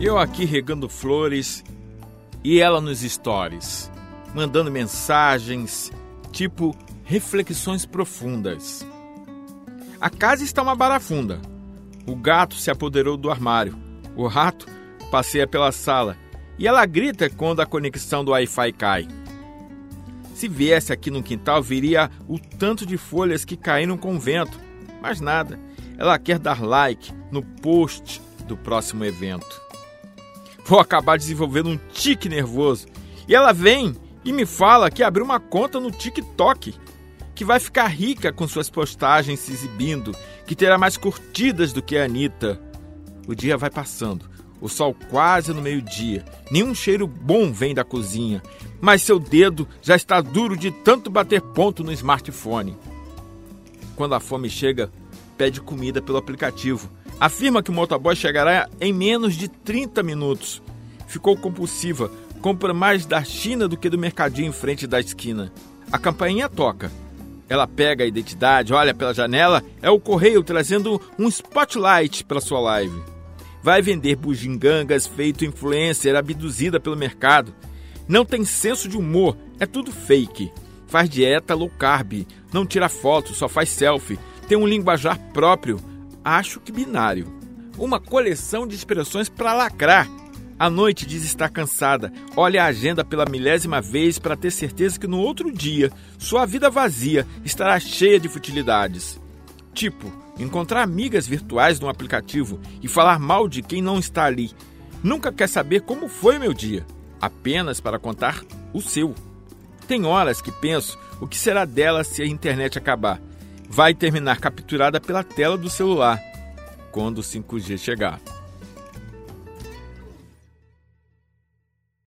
Eu aqui regando flores e ela nos stories, mandando mensagens tipo reflexões profundas. A casa está uma barafunda. O gato se apoderou do armário. O rato passeia pela sala e ela grita quando a conexão do Wi-Fi cai. Se viesse aqui no quintal, viria o tanto de folhas que caíram com o vento. Mas nada. Ela quer dar like no post do próximo evento. Vou acabar desenvolvendo um tique nervoso. E ela vem e me fala que abriu uma conta no TikTok, que vai ficar rica com suas postagens se exibindo, que terá mais curtidas do que a Anitta. O dia vai passando, o sol quase no meio-dia, nenhum cheiro bom vem da cozinha, mas seu dedo já está duro de tanto bater ponto no smartphone. Quando a fome chega, pede comida pelo aplicativo Afirma que o motoboy chegará em menos de 30 minutos. Ficou compulsiva, compra mais da China do que do mercadinho em frente da esquina. A campainha toca. Ela pega a identidade, olha pela janela, é o correio trazendo um spotlight para sua live. Vai vender bugigangas feito influencer abduzida pelo mercado. Não tem senso de humor, é tudo fake. Faz dieta low carb, não tira foto, só faz selfie. Tem um linguajar próprio, acho que binário. Uma coleção de expressões para lacrar. À noite diz estar cansada, olha a agenda pela milésima vez para ter certeza que no outro dia sua vida vazia estará cheia de futilidades. Tipo, encontrar amigas virtuais num aplicativo e falar mal de quem não está ali. Nunca quer saber como foi meu dia, apenas para contar o seu. Tem horas que penso o que será dela se a internet acabar vai terminar capturada pela tela do celular quando o 5G chegar.